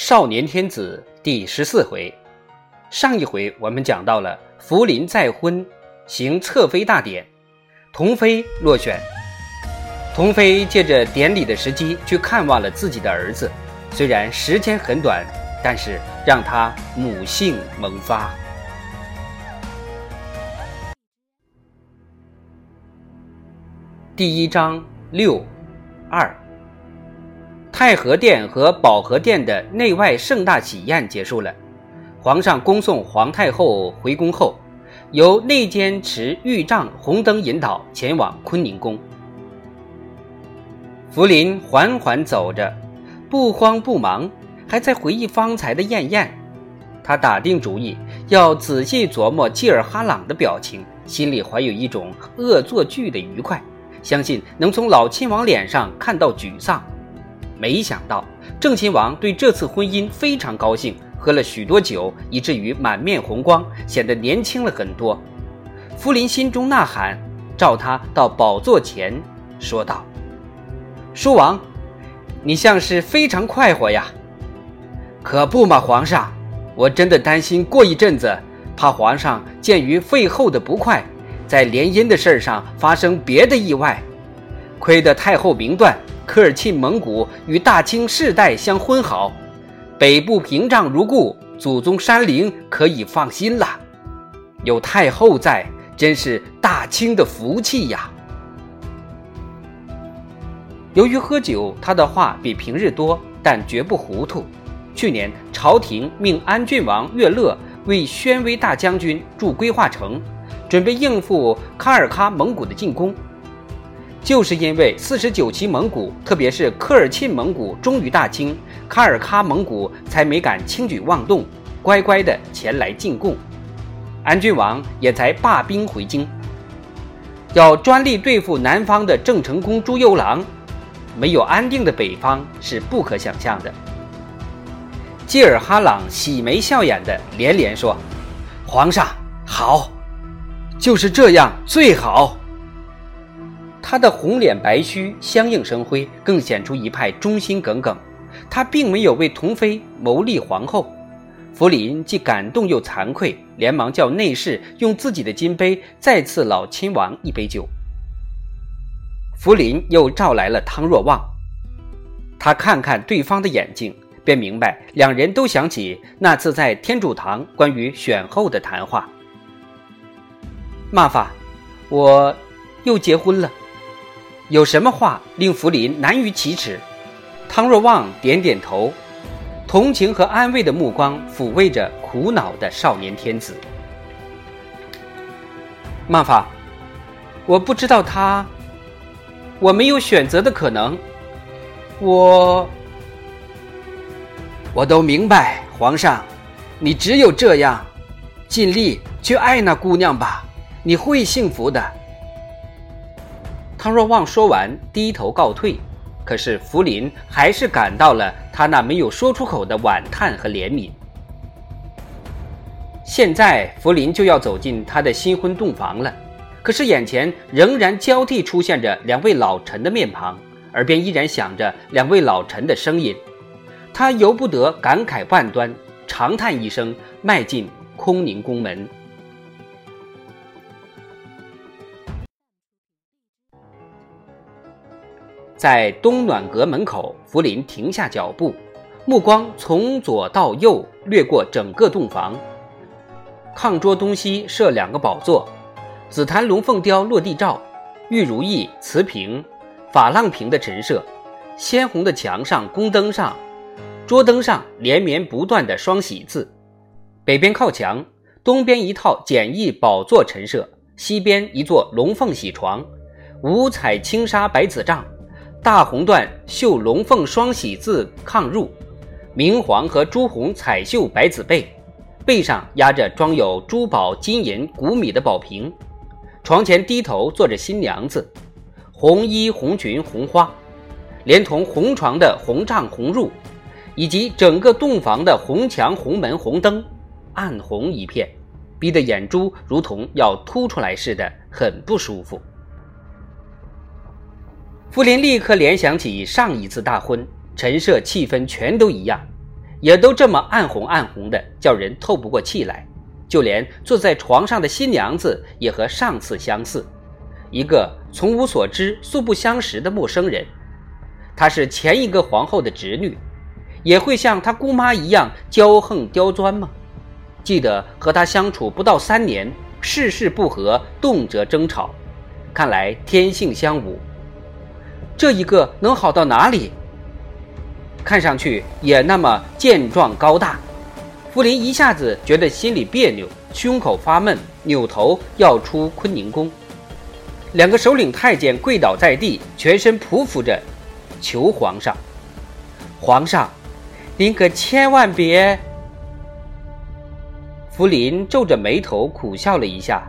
少年天子第十四回，上一回我们讲到了福临再婚，行侧妃大典，童妃落选。童妃借着典礼的时机去看望了自己的儿子，虽然时间很短，但是让他母性萌发。第一章六二。太和殿和保和殿的内外盛大喜宴结束了，皇上恭送皇太后回宫后，由内监持玉杖红灯引导前往坤宁宫。福临缓缓走着，不慌不忙，还在回忆方才的宴宴。他打定主意要仔细琢磨济尔哈朗的表情，心里怀有一种恶作剧的愉快，相信能从老亲王脸上看到沮丧。没想到郑亲王对这次婚姻非常高兴，喝了许多酒，以至于满面红光，显得年轻了很多。福临心中呐喊，召他到宝座前，说道：“叔王，你像是非常快活呀。”“可不嘛，皇上，我真的担心过一阵子，怕皇上鉴于废后的不快，在联姻的事儿上发生别的意外。亏得太后明断。”科尔沁蒙古与大清世代相婚好，北部屏障如故，祖宗山陵可以放心了。有太后在，真是大清的福气呀。由于喝酒，他的话比平日多，但绝不糊涂。去年朝廷命安郡王岳乐为宣威大将军驻归化城，准备应付喀尔喀蒙古的进攻。就是因为四十九旗蒙古，特别是科尔沁蒙古忠于大清，喀尔喀蒙古才没敢轻举妄动，乖乖的前来进贡。安郡王也才罢兵回京。要专力对付南方的郑成功朱由榔，没有安定的北方是不可想象的。济尔哈朗喜眉笑眼的连连说：“皇上好，就是这样最好。”他的红脸白须相映生辉，更显出一派忠心耿耿。他并没有为童妃谋立皇后。福临既感动又惭愧，连忙叫内侍用自己的金杯再赐老亲王一杯酒。福临又召来了汤若望，他看看对方的眼睛，便明白两人都想起那次在天主堂关于选后的谈话。骂法，我又结婚了。有什么话令福临难于启齿？汤若望点点头，同情和安慰的目光抚慰着苦恼的少年天子。曼法，我不知道他，我没有选择的可能。我，我都明白，皇上，你只有这样，尽力去爱那姑娘吧，你会幸福的。汤若望说完，低头告退。可是福临还是感到了他那没有说出口的惋叹和怜悯。现在福临就要走进他的新婚洞房了，可是眼前仍然交替出现着两位老臣的面庞，耳边依然响着两位老臣的声音，他由不得感慨万端，长叹一声，迈进空宁宫门。在东暖阁门口，福临停下脚步，目光从左到右掠过整个洞房。炕桌东西设两个宝座，紫檀龙凤雕落地罩，玉如意瓷瓶、珐琅瓶的陈设，鲜红的墙上宫灯上、桌灯上连绵不断的双喜字。北边靠墙，东边一套简易宝座陈设，西边一座龙凤喜床，五彩青纱白子帐。大红缎绣龙凤双喜字炕褥，明黄和朱红彩绣百子被，背上压着装有珠宝金银谷米的宝瓶，床前低头坐着新娘子，红衣红裙红花，连同红床的红帐红褥，以及整个洞房的红墙红门红灯，暗红一片，逼得眼珠如同要凸出来似的，很不舒服。福临立刻联想起上一次大婚，陈设气氛全都一样，也都这么暗红暗红的，叫人透不过气来。就连坐在床上的新娘子也和上次相似，一个从无所知、素不相识的陌生人。她是前一个皇后的侄女，也会像她姑妈一样骄横刁钻吗？记得和她相处不到三年，事事不和，动辄争吵，看来天性相侮。这一个能好到哪里？看上去也那么健壮高大。福林一下子觉得心里别扭，胸口发闷，扭头要出坤宁宫。两个首领太监跪倒在地，全身匍匐着，求皇上：“皇上，您可千万别……”福林皱着眉头苦笑了一下：“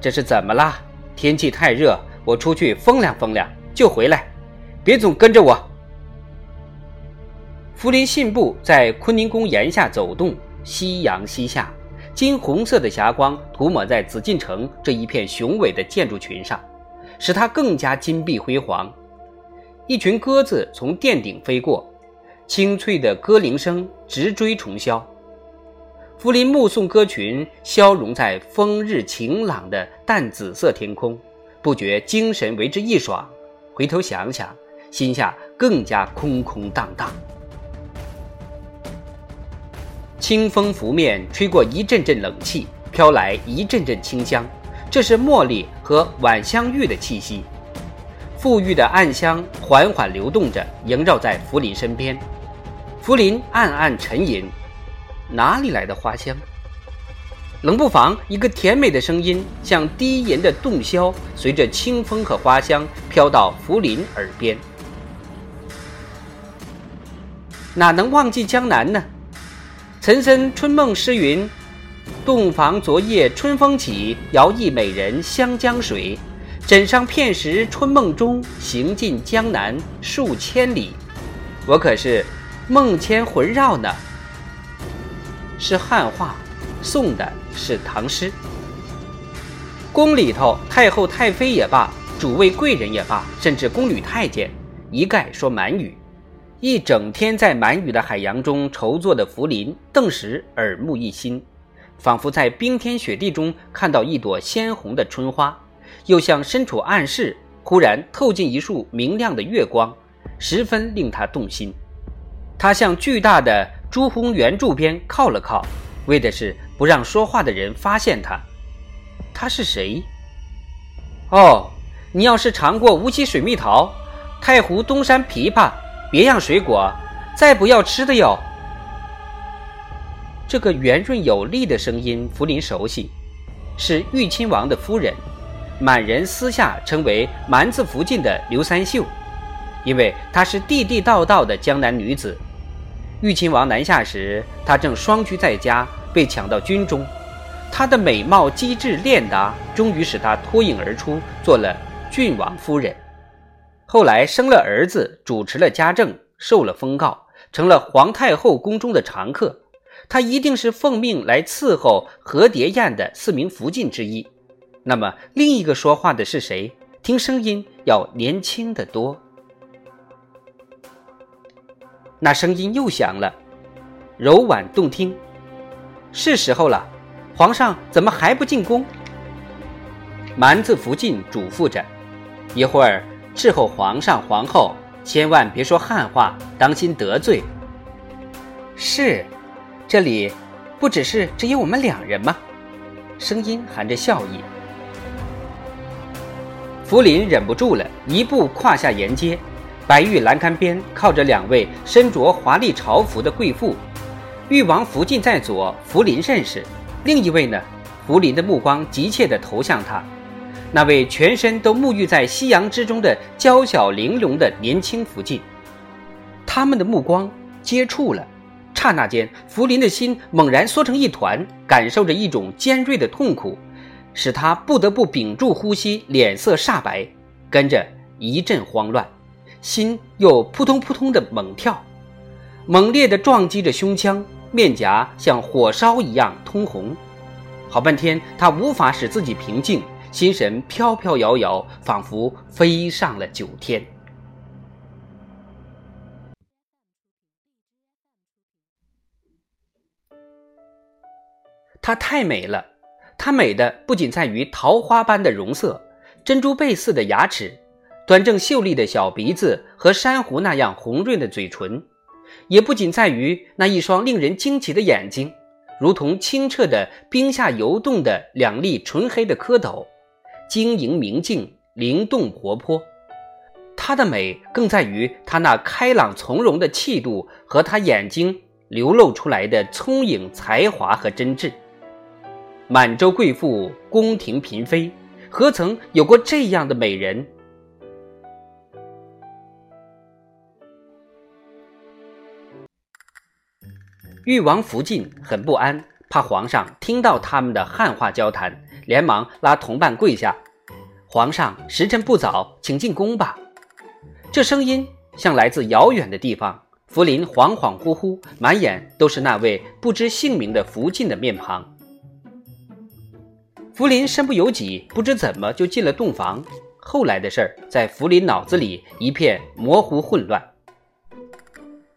这是怎么啦？天气太热，我出去风凉风凉就回来，别总跟着我。”福临信步在坤宁宫檐下走动，夕阳西下，金红色的霞光涂抹在紫禁城这一片雄伟的建筑群上，使它更加金碧辉煌。一群鸽子从殿顶飞过，清脆的歌铃声直追重霄。福临目送歌群消融在风日晴朗的淡紫色天空，不觉精神为之一爽。回头想想，心下更加空空荡荡。清风拂面，吹过一阵阵冷气，飘来一阵阵清香，这是茉莉和晚香玉的气息。馥郁的暗香缓缓流动着，萦绕在福林身边。福林暗暗沉吟：哪里来的花香？冷不防，一个甜美的声音像低吟的洞箫，随着清风和花香飘到福林耳边。哪能忘记江南呢？岑参春梦诗云：“洞房昨夜春风起，摇曳美人湘江水。枕上片时春梦中，行尽江南数千里。”我可是梦牵魂绕呢。是汉话，宋的是唐诗。宫里头，太后、太妃也罢，主位贵人也罢，甚至宫女太监，一概说满语。一整天在满语的海洋中筹作的福林，顿时耳目一新，仿佛在冰天雪地中看到一朵鲜红的春花，又像身处暗室，忽然透进一束明亮的月光，十分令他动心。他向巨大的朱红圆柱边靠了靠，为的是不让说话的人发现他。他是谁？哦，你要是尝过无锡水蜜桃、太湖东山枇杷。别样水果，再不要吃的哟。这个圆润有力的声音，福临熟悉，是裕亲王的夫人，满人私下称为“蛮子福晋”的刘三秀，因为她是地地道道的江南女子。裕亲王南下时，她正双居在家，被抢到军中。她的美貌、机智、练达，终于使她脱颖而出，做了郡王夫人。后来生了儿子，主持了家政，受了封诰，成了皇太后宫中的常客。他一定是奉命来伺候和蝶宴的四名福晋之一。那么另一个说话的是谁？听声音要年轻得多。那声音又响了，柔婉动听。是时候了，皇上怎么还不进宫？蛮子福晋嘱咐着，一会儿。伺候皇上皇后，千万别说汉话，当心得罪。是，这里不只是只有我们两人吗？声音含着笑意。福林忍不住了，一步跨下沿街，白玉栏杆边靠着两位身着华丽朝服的贵妇，誉王福晋在左，福林认识；另一位呢，福林的目光急切地投向他。那位全身都沐浴在夕阳之中的娇小玲珑的年轻福晋，他们的目光接触了，刹那间，福林的心猛然缩成一团，感受着一种尖锐的痛苦，使他不得不屏住呼吸，脸色煞白，跟着一阵慌乱，心又扑通扑通的猛跳，猛烈地撞击着胸腔，面颊像火烧一样通红。好半天他无法使自己平静心神飘飘摇摇仿佛飞上了九天。她太美了她美的不仅在于桃花般的容色珍珠贝似的牙齿端正秀丽的小鼻子和珊瑚那样红润的嘴唇也不仅在于那一双令人惊奇的眼睛，如同清澈的冰下游动的两粒纯黑的蝌蚪，晶莹明净、灵动活泼。她的美更在于她那开朗从容的气度和她眼睛流露出来的聪颖才华和真挚。满洲贵妇，宫廷嫔妃，何曾有过这样的美人？誉王福晋很不安，怕皇上听到他们的汉话交谈，连忙拉同伴跪下：“皇上，时辰不早，请进宫吧。”这声音像来自遥远的地方。福临恍恍惚惚，满眼都是那位不知姓名的福晋的面庞。福临身不由己，不知怎么就进了洞房。后来的事儿在福临脑子里一片模糊混乱。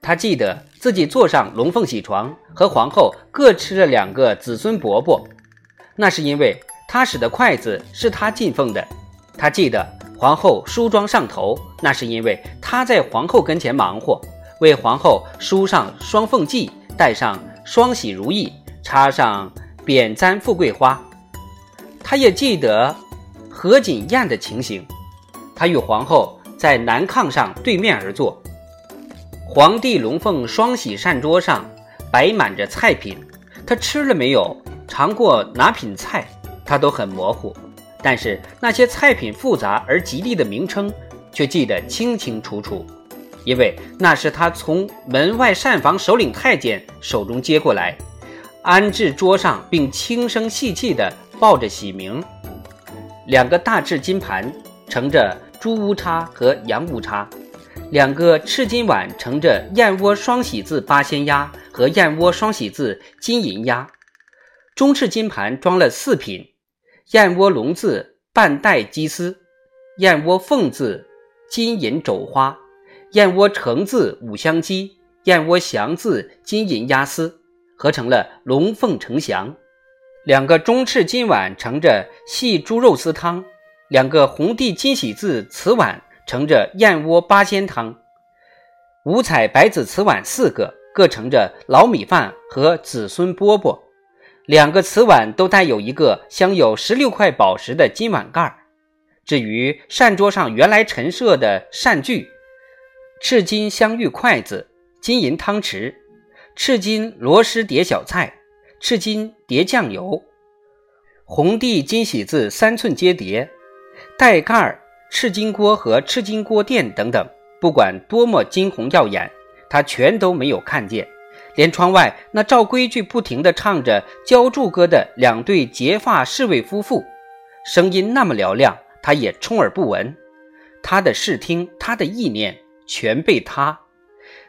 他记得自己坐上龙凤喜床，和皇后各吃了两个子孙饽饽，那是因为他使的筷子是他进奉的。他记得皇后梳妆上头，那是因为他在皇后跟前忙活，为皇后梳上双凤髻，戴上双喜如意，插上扁簪富贵花。他也记得何锦宴的情形，他与皇后在南炕上对面而坐，皇帝龙凤双喜膳桌上摆满着菜品，他吃了没有，尝过哪品菜，他都很模糊，但是那些菜品复杂而吉利的名称却记得清清楚楚，因为那是他从门外膳房首领太监手中接过来，安置桌上，并轻声细气地。抱着喜名，两个大制金盘盛着猪乌叉和羊乌叉，两个赤金碗盛着燕窝双喜字八仙鸭和燕窝双喜字金银鸭，中赤金盘装了四品：燕窝龙字半带鸡丝，燕窝凤字金银肘花，燕窝橙字五香鸡，燕窝祥字金银鸭丝，合成了龙凤呈祥。两个中赤金碗盛着细猪肉丝汤，两个红地金喜字瓷碗盛着燕窝八仙汤，五彩白子瓷碗四个，各盛着老米饭和子孙饽饽，两个瓷碗都带有一个镶有十六块宝石的金碗盖儿。至于膳桌上原来陈设的膳具，赤金镶玉筷子、金银汤匙、赤金螺蛳碟小菜。赤金叠酱油，红地金喜字三寸接碟，带盖儿赤金锅和赤金锅店等等，不管多么金红耀眼，他全都没有看见。连窗外那照规矩不停地唱着《浇筑歌》的两对结发侍卫夫妇，声音那么嘹亮，他也充耳不闻。他的视听，他的意念，全被他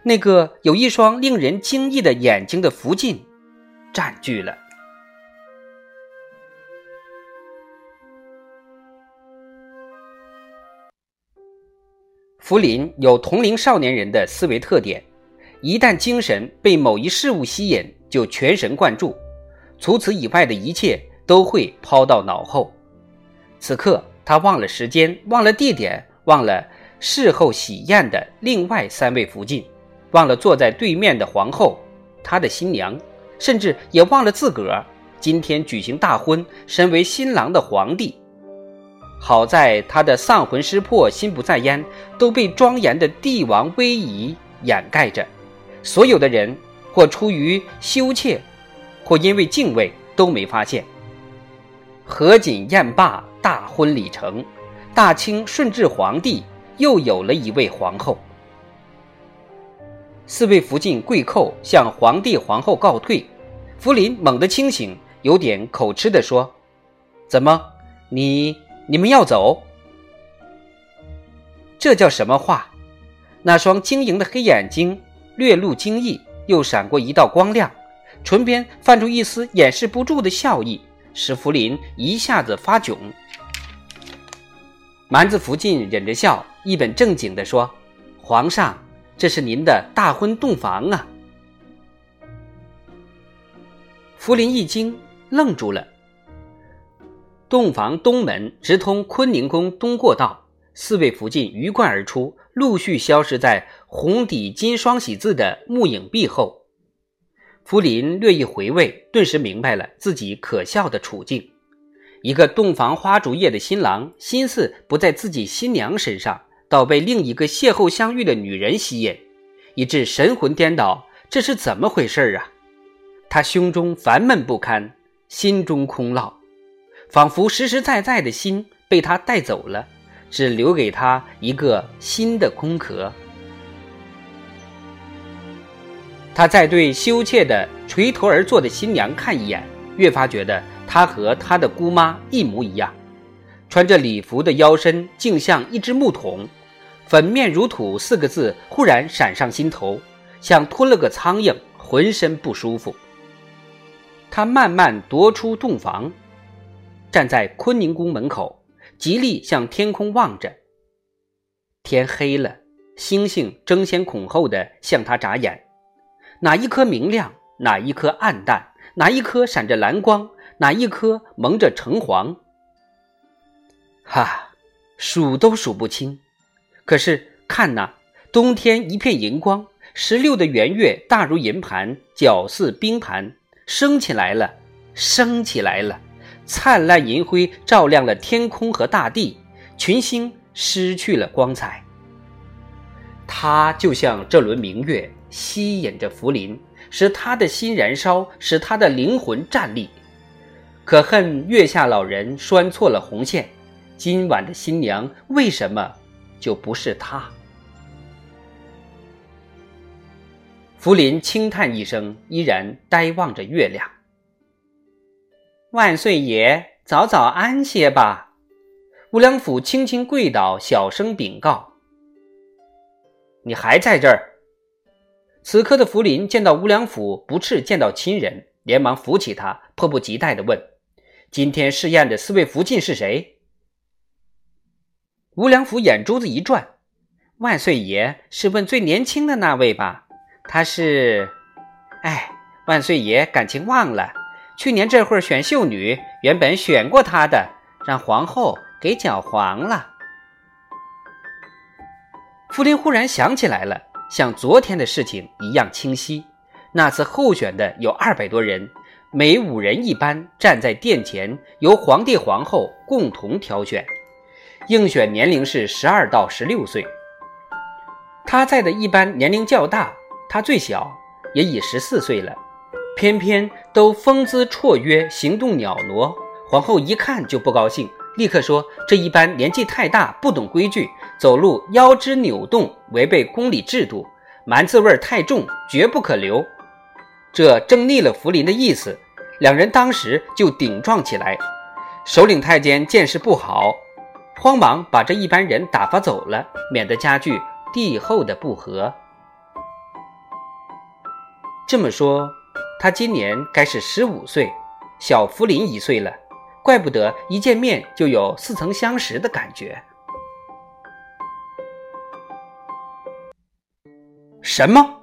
那个有一双令人惊异的眼睛的福晋。占据了。福林有同龄少年人的思维特点，一旦精神被某一事物吸引，就全神贯注，除此以外的一切都会抛到脑后。此刻，他忘了时间，忘了地点，忘了事后喜宴的另外三位福晋，忘了坐在对面的皇后，他的新娘。甚至也忘了自个儿今天举行大婚，身为新郎的皇帝。好在他的丧魂失魄、心不在焉，都被庄严的帝王威仪掩盖着。所有的人，或出于羞怯，或因为敬畏，都没发现。何锦宴罢，大婚礼成，大清顺治皇帝又有了一位皇后。四位福晋贵寇向皇帝、皇后告退，福临猛地清醒，有点口吃的说：“怎么，你你们要走？这叫什么话？”那双晶莹的黑眼睛略露惊异，又闪过一道光亮，唇边泛出一丝掩饰不住的笑意，使福临一下子发窘。蛮子福晋忍着笑，一本正经地说：“皇上。”这是您的大婚洞房啊！福临一惊，愣住了。洞房东门直通坤宁宫东过道，四位福晋鱼贯而出，陆续消失在红底金双喜字的木影壁后。福林略一回味，顿时明白了自己可笑的处境。一个洞房花烛夜的新郎，心思不在自己新娘身上，倒被另一个邂逅相遇的女人吸引，以致神魂颠倒。这是怎么回事啊？他胸中烦闷不堪，心中空落，仿佛实实在在的心被他带走了，只留给他一个新的空壳。他再对羞怯的垂头而坐的新娘看一眼，越发觉得她和他的姑妈一模一样，穿着礼服的腰身竟像一只木桶，粉面如土四个字忽然闪上心头。像吞了个苍蝇，浑身不舒服。他慢慢踱出洞房，站在坤宁宫门口，极力向天空望着。天黑了，星星争先恐后的向他眨眼，哪一颗明亮，哪一颗暗淡，哪一颗闪着蓝光，哪一颗蒙着橙黄。哈，数都数不清。可是看那冬天一片银光。十六的圆月大如银盘，皎似冰盘，升起来了，升起来了，灿烂银辉照亮了天空和大地，群星失去了光彩。它就像这轮明月，吸引着福林，使他的心燃烧，使他的灵魂站立。可恨月下老人拴错了红线，今晚的新娘为什么就不是他？福林轻叹一声，依然呆望着月亮。万岁爷，早早安歇吧。吴良甫轻轻跪倒，小声禀告：“你还在这儿？”此刻的福临见到吴良辅不啻见到亲人，连忙扶起他，迫不及待地问：“今天试验的四位福晋是谁？”吴良辅眼珠子一转：“万岁爷是问最年轻的那位吧？”他是，哎，万岁爷感情忘了，去年这会儿选秀女，原本选过她的，让皇后给搅黄了。福林忽然想起来了，像昨天的事情一样清晰。那次候选的有二百多人，每五人一班站在殿前，由皇帝皇后共同挑选，应选年龄是十二到十六岁。他在的一班年龄较大。他最小，也已十四岁了，偏偏都风姿绰约，行动袅娜。皇后一看就不高兴，立刻说：“这一般年纪太大，不懂规矩，走路腰肢扭动，违背宫里制度，蛮子味儿太重，绝不可留。”这正逆了福临的意思，两人当时就顶撞起来。首领太监见势不好，慌忙把这一班人打发走了，免得加剧帝后的不和。这么说，他今年该是十五岁，小福林一岁了，怪不得一见面就有似曾相识的感觉。什么？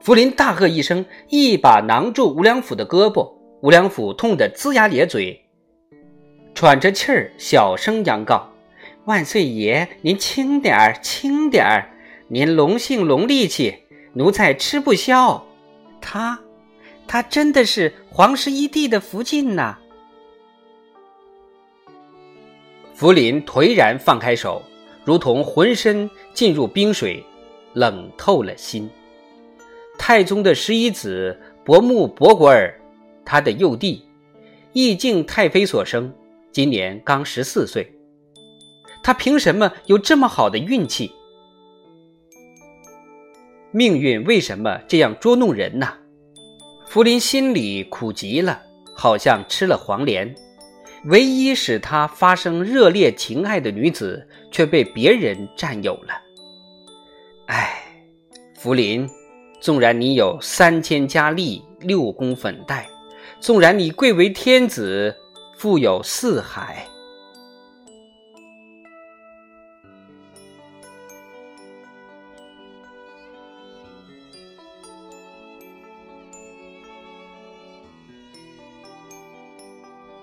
福林大喝一声，一把囊住吴良甫的胳膊，吴良甫痛得龇牙咧嘴，喘着气儿，小声央告：“万岁爷，您轻点儿，轻点儿，您龙性龙力气，奴才吃不消。”他，他真的是皇室一帝的福晋呐！福临颓然放开手，如同浑身浸入冰水，冷透了心。太宗的十一子伯木伯果尔，他的幼弟，义敬太妃所生，今年刚十四岁。他凭什么有这么好的运气？命运为什么这样捉弄人呢？福林心里苦极了，好像吃了黄连。唯一使他发生热烈情爱的女子，却被别人占有了。唉，福林，纵然你有三千佳丽、六宫粉黛，纵然你贵为天子、富有四海。